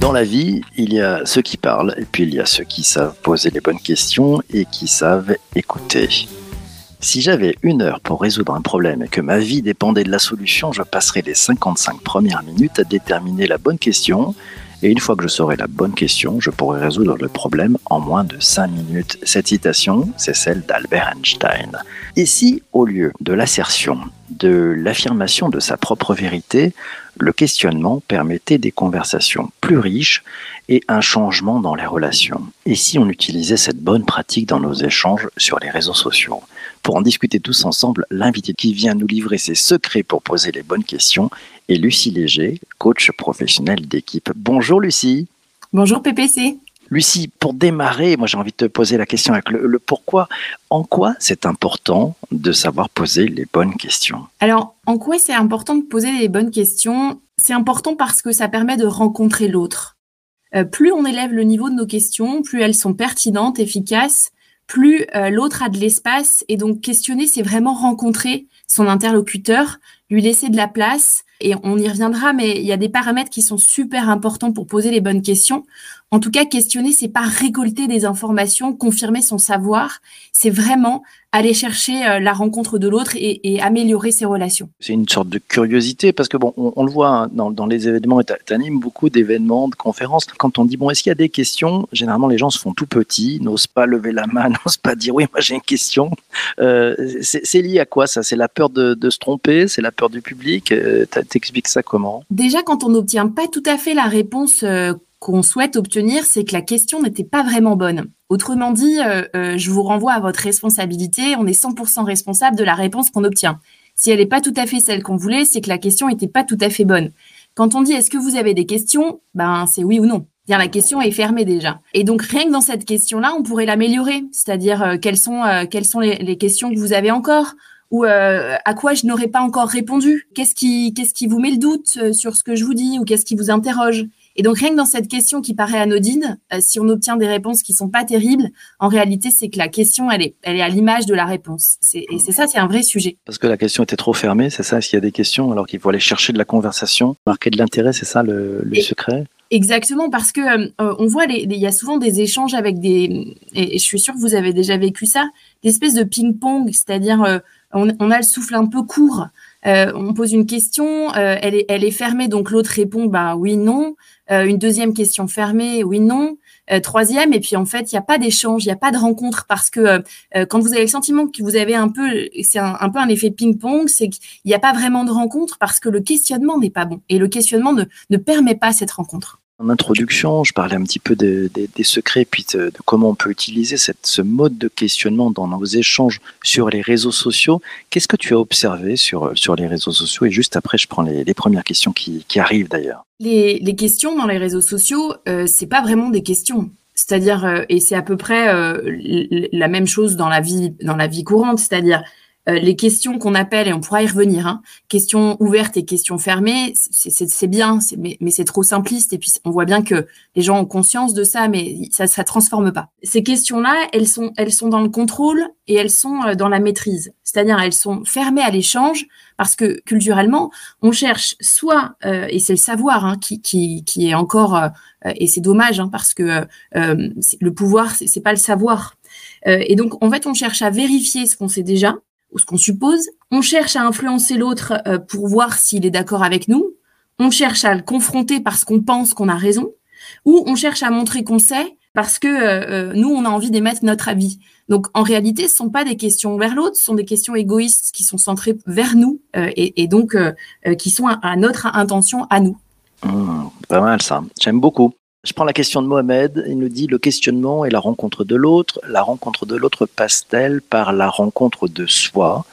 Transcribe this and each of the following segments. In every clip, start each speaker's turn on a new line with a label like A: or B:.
A: Dans la vie, il y a ceux qui parlent et puis il y a ceux qui savent poser les bonnes questions et qui savent écouter. Si j'avais une heure pour résoudre un problème et que ma vie dépendait de la solution, je passerais les 55 premières minutes à déterminer la bonne question. Et une fois que je saurai la bonne question, je pourrai résoudre le problème en moins de 5 minutes. Cette citation, c'est celle d'Albert Einstein. Et si, au lieu de l'assertion, de l'affirmation de sa propre vérité, le questionnement permettait des conversations plus riches et un changement dans les relations. Et si on utilisait cette bonne pratique dans nos échanges sur les réseaux sociaux? Pour en discuter tous ensemble, l'invité qui vient nous livrer ses secrets pour poser les bonnes questions est Lucie Léger, coach professionnel d'équipe. Bonjour Lucie.
B: Bonjour PPC.
A: Lucie, pour démarrer, moi j'ai envie de te poser la question avec le, pourquoi. En quoi c'est important de savoir poser les bonnes questions?
B: Alors, en quoi c'est important de poser les bonnes questions? C'est important parce que ça permet de rencontrer l'autre. Euh, plus on élève le niveau de nos questions, plus elles sont pertinentes, efficaces, plus euh, l'autre a de l'espace. Et donc, questionner, c'est vraiment rencontrer son interlocuteur, lui laisser de la place. Et on y reviendra, mais il y a des paramètres qui sont super importants pour poser les bonnes questions. En tout cas, questionner, c'est pas récolter des informations, confirmer son savoir, c'est vraiment aller chercher euh, la rencontre de l'autre et, améliorer ses relations.
A: C'est une sorte de curiosité parce que bon, on, le voit hein, dans, les événements, et tu animes beaucoup d'événements, de conférences. Quand on dit bon, est-ce qu'il y a des questions? Généralement, les gens se font tout petits, n'osent pas lever la main, n'osent pas dire oui, moi j'ai une question. Euh, c'est lié à quoi ça? C'est la peur de, se tromper, c'est la du public. Euh, T'expliques ça comment?
B: Déjà, quand on n'obtient pas tout à fait la réponse qu'on souhaite obtenir, c'est que la question n'était pas vraiment bonne. Autrement dit, euh, euh, je vous renvoie à votre responsabilité. On est 100% responsable de la réponse qu'on obtient. Si elle n'est pas tout à fait celle qu'on voulait, c'est que la question n'était pas tout à fait bonne. Quand on dit est-ce que vous avez des questions, ben c'est oui ou non. Bien, la question est fermée déjà. Et donc rien que dans cette question-là, on pourrait l'améliorer. C'est-à-dire euh, quelles sont les, questions que vous avez encore? Ou à quoi je n'aurais pas encore répondu? Qu'est-ce qui qu'est-ce qui vous met le doute sur ce que je vous dis ou qu'est-ce qui vous interroge? Et donc rien que dans cette question qui paraît anodine, euh, si on obtient des réponses qui sont pas terribles, en réalité c'est que la question elle est, elle est à l'image de la réponse. et c'est ça, c'est un vrai sujet.
A: Parce que la question était trop fermée, c'est ça. S'il y a des questions, alors qu'il faut aller chercher de la conversation, marquer de l'intérêt, c'est ça le, secret?
B: Exactement, parce que euh, on voit, il y a souvent des échanges avec des, et, je suis sûre que vous avez déjà vécu ça, des espèces de ping-pong, c'est-à-dire euh, on, a le souffle un peu court. on pose une question, elle, est, elle est fermée, donc l'autre répond bah oui, non. Euh, une deuxième question fermée, oui, non. Euh, troisième, et puis en fait, il n'y a pas d'échange, il n'y a pas de rencontre parce que euh, quand vous avez le sentiment que vous avez un peu, c'est un, peu un effet ping-pong, c'est qu'il n'y a pas vraiment de rencontre parce que le questionnement n'est pas bon et le questionnement ne, ne permet pas cette rencontre.
A: En introduction, je parlais un petit peu des secrets, puis de, comment on peut utiliser ce mode de questionnement dans nos échanges sur les réseaux sociaux. Qu'est-ce que tu as observé sur, sur les réseaux sociaux? Et juste après, je prends les, premières questions qui, qui arrivent d'ailleurs.
B: Les, les, questions dans les réseaux sociaux, euh, c'est pas vraiment des questions. C'est-à-dire, euh, et c'est à peu près euh, la même chose dans la vie, dans la vie courante. C'est-à-dire, euh, les questions qu'on appelle, et on pourra y revenir, hein, questions ouvertes et questions fermées, c'est bien, mais, mais c'est trop simpliste. Et puis on voit bien que les gens ont conscience de ça, mais ça ne transforme pas. Ces questions-là, elles sont, elles sont dans le contrôle et elles sont euh, dans la maîtrise. C'est-à-dire elles sont fermées à l'échange parce que culturellement, on cherche soit, euh, et c'est le savoir hein, qui, qui, qui, est encore, et c'est dommage hein, parce que le pouvoir, c'est pas le savoir. et donc, en fait, on cherche à vérifier ce qu'on sait déjà ce qu'on suppose. On cherche à influencer l'autre euh, pour voir s'il est d'accord avec nous. On cherche à le confronter parce qu'on pense qu'on a raison. Ou on cherche à montrer qu'on sait parce que euh, euh, nous, on a envie d'émettre notre avis. Donc, en réalité, ce sont pas des questions vers l'autre, ce sont des questions égoïstes qui sont centrées vers nous et, donc qui sont à, notre intention à nous.
A: Mmh, pas mal ça. J'aime beaucoup. Je prends la question de Mohamed. Il nous dit le questionnement et la rencontre de l'autre. La rencontre de l'autre passe-t-elle par la rencontre de soi?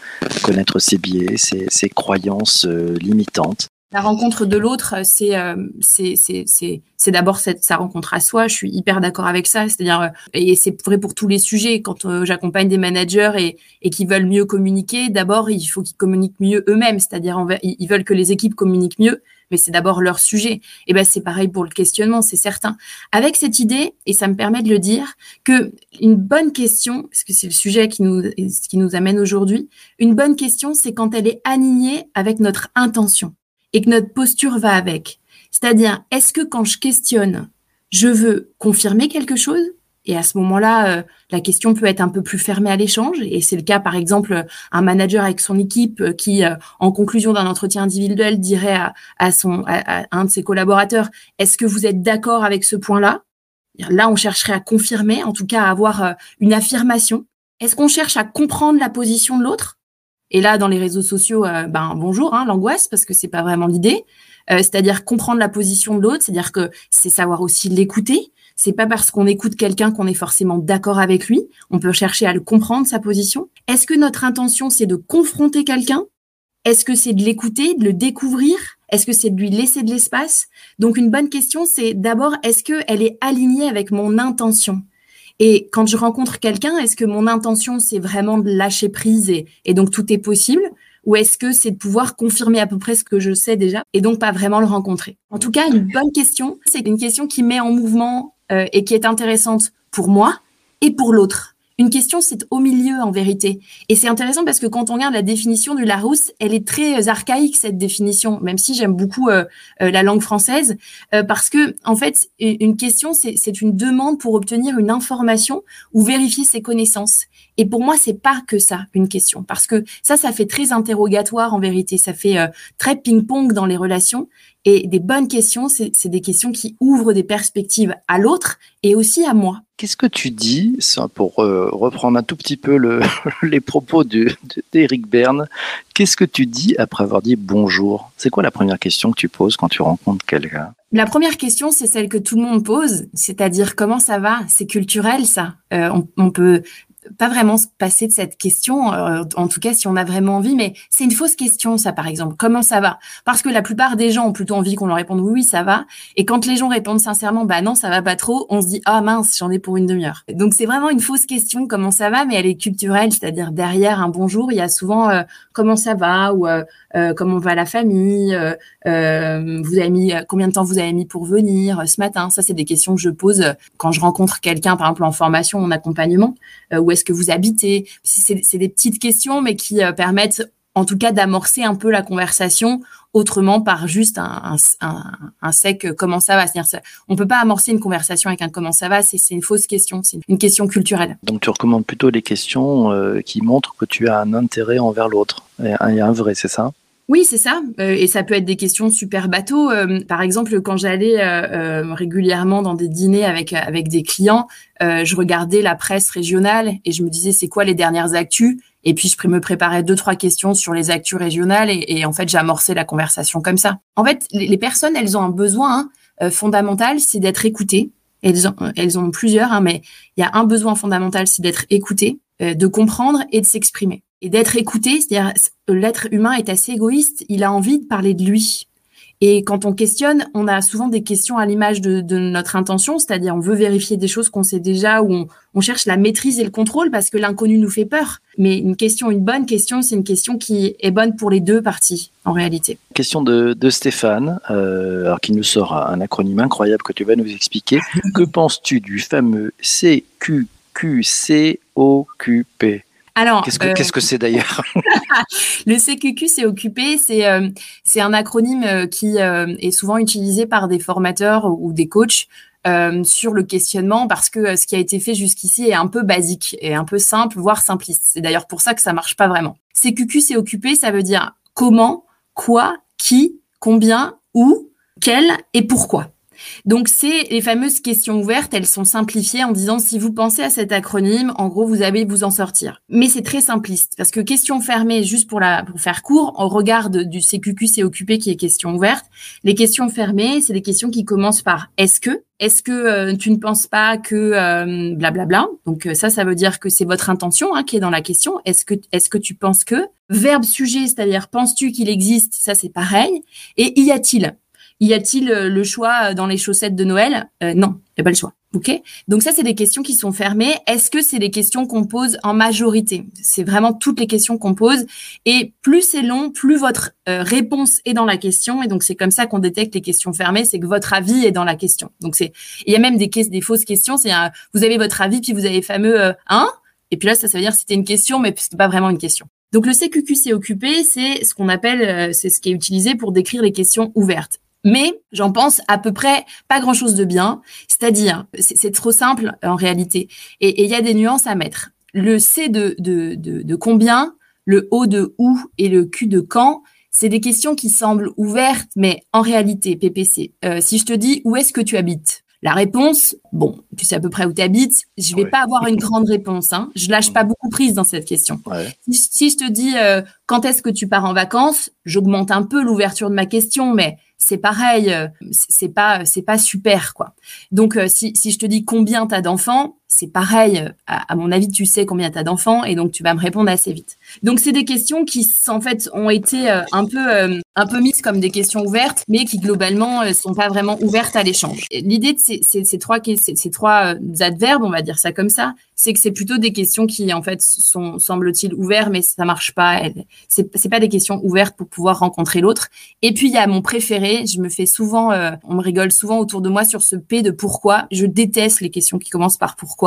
A: Connaître ses biais, ses, croyances euh, limitantes.
B: La rencontre de l'autre, c'est euh, c'est d'abord sa rencontre à soi. Je suis hyper d'accord avec ça. C'est-à-dire, euh, et c'est vrai pour tous les sujets. Quand euh, j'accompagne des managers et, et qui veulent mieux communiquer, d'abord, il faut qu'ils communiquent mieux eux-mêmes. C'est-à-dire, ils veulent que les équipes communiquent mieux, mais c'est d'abord leur sujet. Et ben, c'est pareil pour le questionnement, c'est certain. Avec cette idée, et ça me permet de le dire, que une bonne question, parce que c'est le sujet qui nous, qui nous amène aujourd'hui, une bonne question, c'est quand elle est alignée avec notre intention et que notre posture va avec. C'est-à-dire, est-ce que quand je questionne, je veux confirmer quelque chose et à ce moment-là, euh, la question peut être un peu plus fermée à l'échange. Et c'est le cas, par exemple, un manager avec son équipe euh, qui, euh, en conclusion d'un entretien individuel, dirait à, son, à, un de ses collaborateurs, est-ce que vous êtes d'accord avec ce point-là? Là, on chercherait à confirmer, en tout cas à avoir une affirmation. Est-ce qu'on cherche à comprendre la position de l'autre? Et là, dans les réseaux sociaux, euh, ben bonjour, hein, l'angoisse, parce que c'est pas vraiment l'idée. Euh, c'est-à-dire comprendre la position de l'autre, c'est-à-dire que c'est savoir aussi l'écouter. C'est pas parce qu'on écoute quelqu'un qu'on est forcément d'accord avec lui. On peut chercher à le comprendre sa position. Est-ce que notre intention c'est de confronter quelqu'un? Est-ce que c'est de l'écouter, de le découvrir? Est-ce que c'est de lui laisser de l'espace? Donc une bonne question, c'est d'abord est-ce que elle est alignée avec mon intention? Et quand je rencontre quelqu'un, est-ce que mon intention, c'est vraiment de lâcher prise et, et donc tout est possible? Ou est-ce que c'est de pouvoir confirmer à peu près ce que je sais déjà et donc pas vraiment le rencontrer? En tout cas, une bonne question, c'est une question qui met en mouvement et qui est intéressante pour moi et pour l'autre. Une question, c'est au milieu en vérité. Et c'est intéressant parce que quand on regarde la définition du Larousse, elle est très euh, archaïque cette définition, même si j'aime beaucoup euh, euh, la langue française, parce que en fait, une question, c'est une demande pour obtenir une information ou vérifier ses connaissances. Et pour moi, c'est pas que ça une question, parce que ça, ça fait très interrogatoire en vérité, ça fait très ping-pong dans les relations. Et des bonnes questions, c'est des questions qui ouvrent des perspectives à l'autre et aussi à moi.
A: Qu'est-ce que tu dis, pour euh, reprendre un tout petit peu le, les propos d'Éric Berne, qu'est-ce que tu dis après avoir dit bonjour? C'est quoi la première question que tu poses quand tu rencontres quelqu'un?
B: La première question, c'est celle que tout le monde pose, c'est-à-dire comment ça va? C'est culturel ça. Euh, on, peut pas vraiment se passer de cette question, euh, en tout cas si on a vraiment envie, mais c'est une fausse question ça par exemple. Comment ça va? Parce que la plupart des gens ont plutôt envie qu'on leur réponde oui, oui ça va, et quand les gens répondent sincèrement bah non ça va pas trop, on se dit ah mince j'en ai pour une demi-heure. Donc c'est vraiment une fausse question comment ça va, mais elle est culturelle, c'est-à-dire derrière un bonjour il y a souvent euh, comment ça va? ou euh, comment va la famille, vous avez mis combien de temps vous avez mis pour venir? Ce matin. Ça c'est des questions que je pose quand je rencontre quelqu'un par exemple en formation, en accompagnement où est-ce que vous habitez C'est des petites questions, mais qui euh, permettent en tout cas d'amorcer un peu la conversation autrement par juste un, sec euh, comment ça va. C'est-à-dire, on peut pas amorcer une conversation avec un comment ça va, c'est une fausse question, c'est une question culturelle.
A: Donc tu recommandes plutôt les questions euh, qui montrent que tu as un intérêt envers l'autre, et un vrai, c'est ça?
B: Oui, c'est ça. Euh, et ça peut être des questions super bateaux. Euh, par exemple, quand j'allais euh, régulièrement dans des dîners avec avec des clients, je regardais la presse régionale et je me disais c'est quoi les dernières actus? Et puis je me préparais deux trois questions sur les actus régionales et, en fait j'amorçais la conversation comme ça. En fait, les, personnes elles ont un besoin hein, fondamental, c'est d'être écoutées. Elles ont, elles ont plusieurs, hein, mais il y a un besoin fondamental, c'est d'être écoutées, de comprendre et de s'exprimer et d'être écouté. C'est-à-dire, l'être humain est assez égoïste. Il a envie de parler de lui. Et quand on questionne, on a souvent des questions à l'image de, de, notre intention, c'est-à-dire on veut vérifier des choses qu'on sait déjà ou on, on, cherche la maîtrise et le contrôle parce que l'inconnu nous fait peur. Mais une question, une bonne question, c'est une question qui est bonne pour les deux parties en réalité.
A: Question de, de Stéphane, euh, alors qu'il nous sort un acronyme incroyable que tu vas nous expliquer. que penses-tu du fameux CQQCOQP
B: alors,
A: qu'est-ce que c'est d'ailleurs?
B: Le CQQ, c'est occupé. C'est euh, c'est un acronyme euh, qui euh, est souvent utilisé par des formateurs ou des coachs sur le questionnement parce que ce qui a été fait jusqu'ici est un peu basique et un peu simple, voire simpliste. C'est d'ailleurs pour ça que ça marche pas vraiment. CQQ, c'est occupé, ça veut dire comment, quoi, qui, combien, où, quel et pourquoi. Donc c'est les fameuses questions ouvertes, elles sont simplifiées en disant si vous pensez à cet acronyme, en gros vous allez vous en sortir. Mais c'est très simpliste parce que question fermée, juste pour la pour faire court, on regarde du CQQ c'est occupé qui est question ouverte. Les questions fermées, c'est des questions qui commencent par est-ce que est-ce que euh, tu ne penses pas que blablabla euh, bla Donc euh, ça, ça veut dire que c'est votre intention hein, qui est dans la question. Est-ce que est-ce que tu penses que? Verbe sujet, c'est-à-dire penses-tu qu'il existe? Ça c'est pareil. Et y a-t-il y a-t-il euh, le choix euh, dans les chaussettes de Noël? Euh, Non, il n'y a pas le choix. Ok? Donc ça, c'est des questions qui sont fermées. Est-ce que c'est des questions qu'on pose en majorité? C'est vraiment toutes les questions qu'on pose. Et plus c'est long, plus votre réponse est dans la question. Et donc c'est comme ça qu'on détecte les questions fermées, c'est que votre avis est dans la question. Donc c'est, il y a même des, des fausses questions. C'est vous avez votre avis, puis vous avez fameux hein? Et puis là, ça, ça veut dire c'était une question, mais c'était pas vraiment une question. Donc le CQQ c'est occupé, c'est ce qu'on appelle, c'est ce qui est utilisé pour décrire les questions ouvertes. Mais j'en pense à peu près pas grand-chose de bien. C'est-à-dire, c'est trop simple en réalité. Et il y a des nuances à mettre. Le C de, de, de, combien, le O de où et le Q de quand, c'est des questions qui semblent ouvertes, mais en réalité, PPC, euh, si je te dis où est-ce que tu habites la réponse, bon, tu sais à peu près où tu habites, je vais pas avoir une grande réponse. Hein. Je lâche pas beaucoup prise dans cette question. Si, je te dis euh, quand est-ce que tu pars en vacances, j'augmente un peu l'ouverture de ma question, mais c'est pareil, euh, c'est pas c'est pas super quoi. Donc euh, si, si je te dis combien t'as d'enfants, c'est pareil. À, mon avis, tu sais combien t'as d'enfants et donc tu vas me répondre assez vite. Donc c'est des questions qui en fait ont été euh, un peu un peu mises comme des questions ouvertes, mais qui globalement sont pas vraiment ouvertes à l'échange. L'idée de ces, trois adverbes, on va dire ça comme ça, c'est que c'est plutôt des questions qui en fait sont semble-t-il ouvertes, mais ça marche pas. C'est c'est pas des questions ouvertes pour pouvoir rencontrer l'autre. Et puis il y a mon préféré. Je me fais souvent, euh, on me rigole souvent autour de moi sur ce P de pourquoi. Je déteste les questions qui commencent par pourquoi,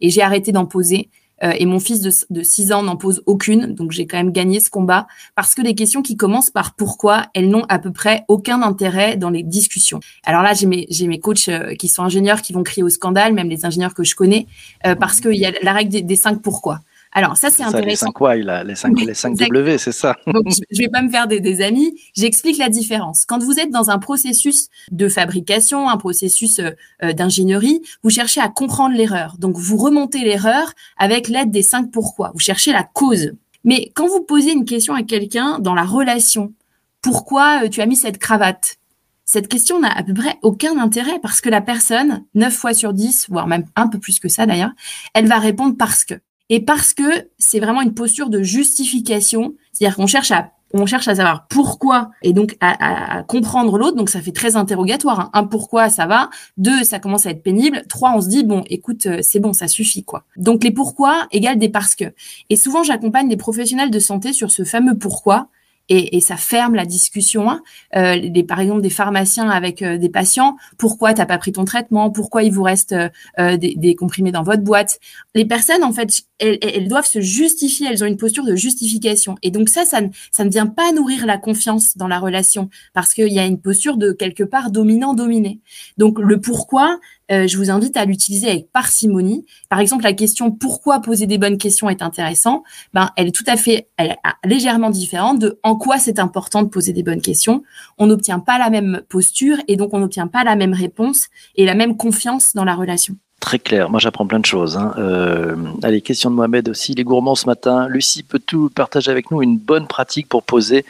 B: et j'ai arrêté d'en poser. Euh, et mon fils de, de 6 ans n'en pose aucune, donc j'ai quand même gagné ce combat, parce que les questions qui commencent par pourquoi, elles n'ont à peu près aucun intérêt dans les discussions. Alors là, j'ai mes, j'ai mes coachs euh, qui sont ingénieurs qui vont crier au scandale, même les ingénieurs que je connais, euh, parce qu'il y a la règle des, des cinq pourquoi. Alors ça c'est intéressant.
A: Les 5 Y, les 5 les 5 W, c'est ça.
B: Donc je vais pas me faire des, des amis. J'explique la différence. Quand vous êtes dans un processus de fabrication, un processus euh, euh, d'ingénierie, vous cherchez à comprendre l'erreur. Donc vous remontez l'erreur avec l'aide des 5 pourquoi. Vous cherchez la cause. Mais quand vous posez une question à quelqu'un dans la relation, pourquoi euh, tu as mis cette cravate? Cette question n'a à peu près aucun intérêt parce que la personne, 9 fois sur 10, voire même un peu plus que ça d'ailleurs, elle va répondre parce que et parce que c'est vraiment une posture de justification, c'est-à-dire qu'on cherche à on cherche à savoir pourquoi et donc à, comprendre l'autre. Donc ça fait très interrogatoire. Hein. Un pourquoi ça va, deux ça commence à être pénible, trois on se dit bon écoute euh, c'est bon ça suffit quoi. Donc les pourquoi égale des parce que. Et souvent j'accompagne des professionnels de santé sur ce fameux pourquoi et, et, ça ferme la discussion. Hein. Euh, les, par exemple, des pharmaciens avec euh, des patients, pourquoi t'as pas pris ton traitement? Pourquoi il vous reste euh, euh, des, des, comprimés dans votre boîte? Les personnes, en fait, elles, elles, doivent se justifier. Elles ont une posture de justification. Et donc ça, ça ne, ça ne vient pas nourrir la confiance dans la relation parce qu'il y a une posture de quelque part dominant-dominé. Donc le pourquoi, euh, je vous invite à l'utiliser avec parcimonie. Par exemple, la question pourquoi poser des bonnes questions est intéressant, ben elle est tout à fait elle est légèrement différente de en quoi c'est important de poser des bonnes questions? On n'obtient pas la même posture et donc on n'obtient pas la même réponse et la même confiance dans la relation.
A: Très clair, moi j'apprends plein de choses. Hein. Euh, allez, question de Mohamed aussi, les gourmands ce matin. Lucie, peux-tu partager avec nous une bonne pratique pour poser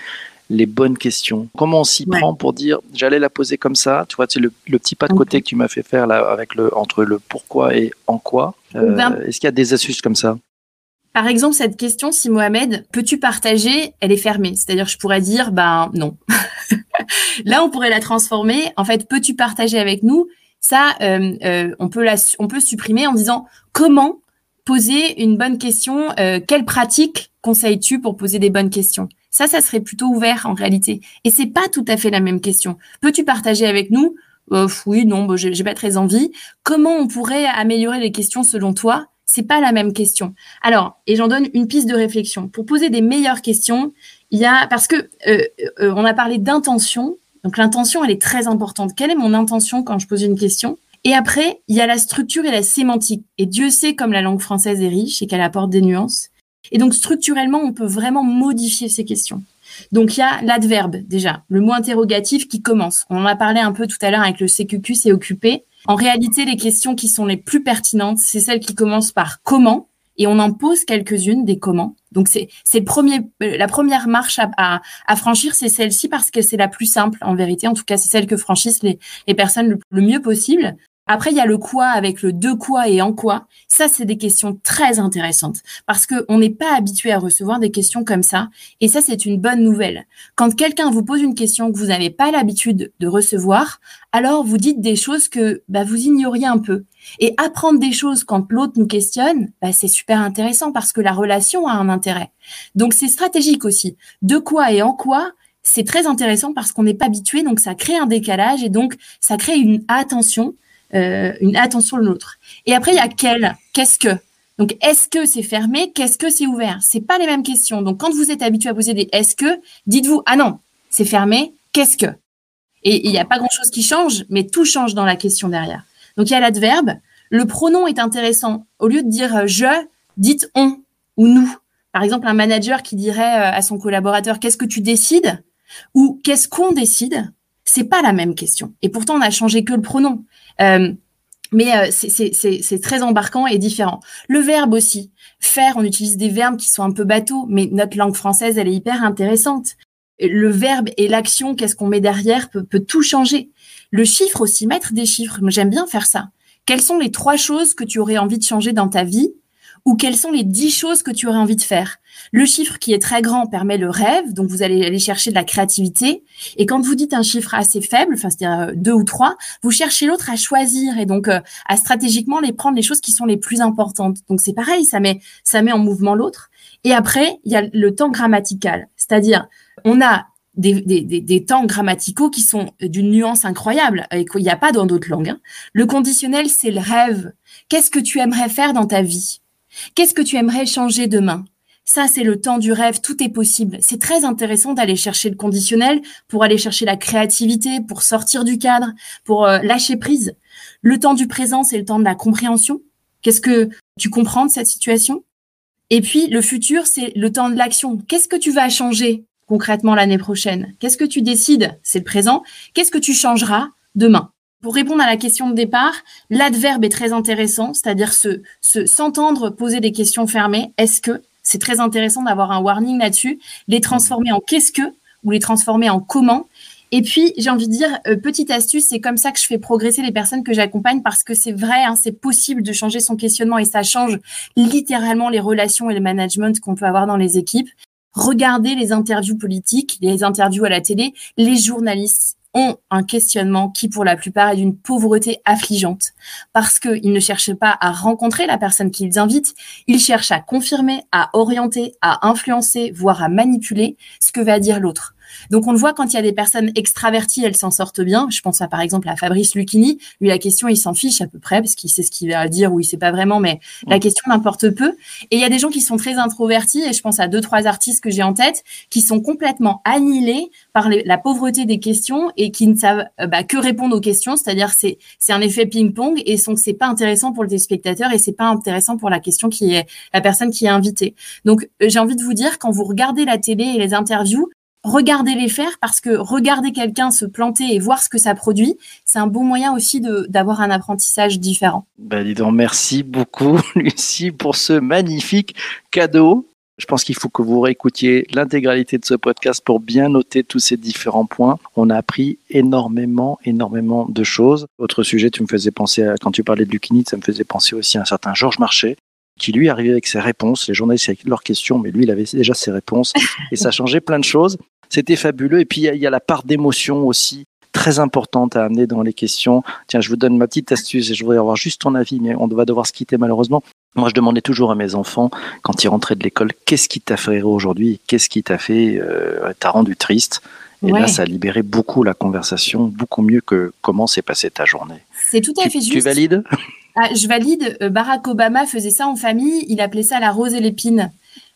A: les bonnes questions? Comment on s'y prend pour dire j'allais la poser comme ça? Tu vois, c'est le, petit pas de côté que tu m'as fait faire là avec le entre le pourquoi et en quoi. Euh, ben est-ce qu'il y a des astuces comme ça?
B: par exemple, cette question, si Mohamed, peux-tu partager Elle est fermée. C'est-à-dire, je pourrais dire, ben non. Là, on pourrait la transformer. En fait, peux-tu partager avec nous Ça, euh, euh, on peut la, on peut supprimer en disant comment poser une bonne question. quelle pratique conseilles-tu pour poser des bonnes questions? Ça, ça serait plutôt ouvert en réalité. Et c'est pas tout à fait la même question. Peux-tu partager avec nous? Euh, Oui, non, bah, j'ai pas très envie. Comment on pourrait améliorer les questions selon toi? C'est pas la même question. Alors, et j'en donne une piste de réflexion. Pour poser des meilleures questions, il y a parce que euh, euh, on a parlé d'intention. Donc l'intention, elle est très importante. Quelle est mon intention quand je pose une question? Et après, il y a la structure et la sémantique. Et Dieu sait comme la langue française est riche et qu'elle apporte des nuances. Et donc structurellement, on peut vraiment modifier ces questions. Donc il y a l'adverbe déjà, le mot interrogatif qui commence. On en a parlé un peu tout à l'heure avec le CQQ, c'est occupé. En réalité, les questions qui sont les plus pertinentes, c'est celles qui commencent par comment, et on en pose quelques-unes des comment. Donc c'est euh, la première marche à, à, franchir, c'est celle-ci parce que c'est la plus simple en vérité. En tout cas, c'est celle que franchissent les, les personnes le mieux possible. Après, il y a le quoi avec le de quoi et en quoi. Ça, c'est des questions très intéressantes parce que on n'est pas habitué à recevoir des questions comme ça. Et ça, c'est une bonne nouvelle. Quand quelqu'un vous pose une question que vous n'avez pas l'habitude de recevoir, alors vous dites des choses que bah, vous ignoriez un peu. Et apprendre des choses quand l'autre nous questionne, bah, c'est super intéressant parce que la relation a un intérêt. Donc, c'est stratégique aussi. De quoi et en quoi, c'est très intéressant parce qu'on n'est pas habitué, donc ça crée un décalage et donc ça crée une attention euh, une attention de l'autre. Et après, il y a quel, qu'est-ce que? Donc, est-ce que c'est fermé? Qu'est-ce que c'est ouvert? C'est pas les mêmes questions. Donc, quand vous êtes habitué à poser des est-ce que, dites-vous ah non, c'est fermé. Qu'est-ce que? Et il n'y a pas grand-chose qui change, mais tout change dans la question derrière. Donc, il y a l'adverbe. Le pronom est intéressant. Au lieu de dire euh, je, dites on ou nous. Par exemple, un manager qui dirait euh, à son collaborateur qu'est-ce que tu décides? Ou qu'est-ce qu'on décide? C'est pas la même question. Et pourtant, on a changé que le pronom. Euh, mais euh, c'est très embarquant et différent. Le verbe aussi. Faire, on utilise des verbes qui sont un peu bateaux, mais notre langue française, elle est hyper intéressante. Le verbe et l'action, qu'est-ce qu'on met derrière, peut, peut tout changer. Le chiffre aussi, mettre des chiffres. J'aime bien faire ça. Quelles sont les trois choses que tu aurais envie de changer dans ta vie ou quelles sont les dix choses que tu aurais envie de faire? Le chiffre qui est très grand permet le rêve, donc vous allez aller chercher de la créativité. Et quand vous dites un chiffre assez faible, enfin c'est-à-dire euh, deux ou trois, vous cherchez l'autre à choisir et donc euh, à stratégiquement les prendre les choses qui sont les plus importantes. Donc c'est pareil, ça met ça met en mouvement l'autre. Et après, il y a le temps grammatical, c'est-à-dire on a des, des, des, temps grammaticaux qui sont d'une nuance incroyable et qu'il n'y a pas dans d'autres langues. Hein. Le conditionnel, c'est le rêve. Qu'est-ce que tu aimerais faire dans ta vie? Qu'est-ce que tu aimerais changer demain? Ça, c'est le temps du rêve, tout est possible. C'est très intéressant d'aller chercher le conditionnel pour aller chercher la créativité, pour sortir du cadre, pour euh, lâcher prise. Le temps du présent, c'est le temps de la compréhension. Qu'est-ce que tu comprends de cette situation? Et puis, le futur, c'est le temps de l'action. Qu'est-ce que tu vas changer concrètement l'année prochaine? Qu'est-ce que tu décides? C'est le présent. Qu'est-ce que tu changeras demain? Pour répondre à la question de départ, l'adverbe est très intéressant, c'est-à-dire se, s'entendre poser des questions fermées. Est-ce que c'est très intéressant d'avoir un warning là-dessus, les transformer en qu'est-ce que ou les transformer en comment. Et puis, j'ai envie de dire, euh, petite astuce, c'est comme ça que je fais progresser les personnes que j'accompagne parce que c'est vrai, hein, c'est possible de changer son questionnement et ça change littéralement les relations et le management qu'on peut avoir dans les équipes. Regardez les interviews politiques, les interviews à la télé, les journalistes ont un questionnement qui, pour la plupart, est d'une pauvreté affligeante parce qu'ils ne cherchent pas à rencontrer la personne qu'ils invitent, ils cherchent à confirmer, à orienter, à influencer, voire à manipuler ce que va dire l'autre. Donc on le voit quand il y a des personnes extraverties, elles s'en sortent bien. Je pense à par exemple à Fabrice Lucchini. Lui, la question, il s'en fiche à peu près parce qu'il sait ce qu'il va dire ou il sait pas vraiment, mais la question n'importe peu. Et il y a des gens qui sont très introvertis et je pense à deux trois artistes que j'ai en tête qui sont complètement annihilés par la pauvreté des questions et qui ne savent euh, bah, que répondre aux questions. C'est-à-dire c'est c'est un effet ping-pong et donc c'est pas intéressant pour le téléspectateur et c'est pas intéressant pour la question qui est la personne qui est invitée. Donc euh, j'ai envie de vous dire quand vous regardez la télé et les interviews, regardez-les faire parce que regarder quelqu'un se planter et voir ce que ça produit, c'est un bon moyen aussi d'avoir un apprentissage différent.
A: Ben dis donc, merci beaucoup Lucie pour ce magnifique cadeau. Je pense qu'il faut que vous réécoutiez l'intégralité de ce podcast pour bien noter tous ces différents points. On a appris énormément, énormément de choses. Autre sujet, tu me faisais penser à, quand tu parlais de Lucinite, ça me faisait penser aussi à un certain Georges Marchais, qui lui arrivait avec ses réponses, les journalistes avec leurs questions, mais lui, il avait déjà ses réponses, et ça changeait plein de choses. C'était fabuleux. Et puis, il y, a la part d'émotion aussi très importante à amener dans les questions. Tiens, je vous donne ma petite astuce et je voudrais avoir juste ton avis, mais on va devoir se quitter malheureusement. Moi, je demandais toujours à mes enfants, quand ils rentraient de l'école, qu'est-ce qui t'a fait aujourd'hui? Qu'est-ce qui t'a fait, euh, t'a rendu triste? Et là, ça a libéré beaucoup la conversation, beaucoup mieux que comment s'est passée ta journée.
B: C'est tout à fait juste.
A: Tu valides?
B: Ah, Je valide. Euh, Barack Obama faisait ça en famille. Il appelait ça la rose et l'épine.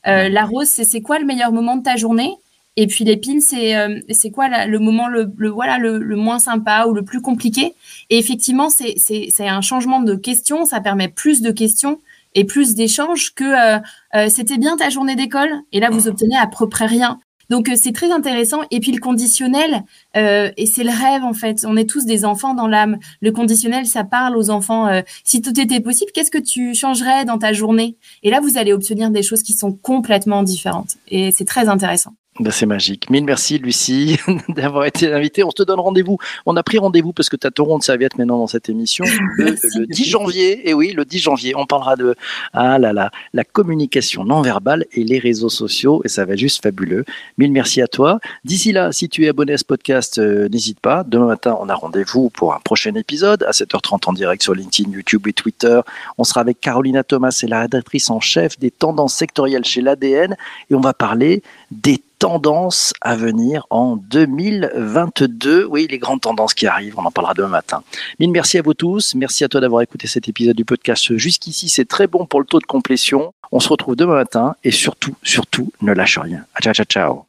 B: Euh, la rose, c'est quoi le meilleur moment de ta journée? Et puis l'épine, c'est euh, c'est quoi le moment le, voilà le, moins sympa ou le plus compliqué? Et effectivement, c'est c'est un changement de question. Ça permet plus de questions et plus d'échanges que euh, euh, c'était bien ta journée d'école. Et là, vous obtenez à peu près rien. Donc c'est très intéressant. Et puis le conditionnel, et c'est le rêve en fait. On est tous des enfants dans l'âme. Le conditionnel, ça parle aux enfants. si tout était possible, qu'est-ce que tu changerais dans ta journée? Et là, vous allez obtenir des choses qui sont complètement différentes. Et c'est très intéressant.
A: Ben, c'est magique. Mille merci, Lucie, d'avoir été invitée. On te donne rendez-vous. On a pris rendez-vous parce que tu as ton rond de serviette maintenant dans cette émission. Le, 10 janvier. Et oui, le 10 janvier. On parlera de ah là là, la communication non verbale et les réseaux sociaux. Et ça va être juste fabuleux. Mille merci à toi. D'ici là, si tu es abonné à ce podcast, euh, n'hésite pas. Demain matin, on a rendez-vous pour un prochain épisode à 7h30 en direct sur LinkedIn, YouTube et Twitter. On sera avec Carolina Thomas, c'est la rédactrice en chef des tendances sectorielles chez l'ADN. Et on va parler des tendances à venir en 2022. Oui, les grandes tendances qui arrivent, on en parlera demain matin. Mille merci à vous tous. Merci à toi d'avoir écouté cet épisode du podcast jusqu'ici. C'est très bon pour le taux de complétion. On se retrouve demain matin et surtout, surtout, ne lâche rien. Ciao, ciao, ciao.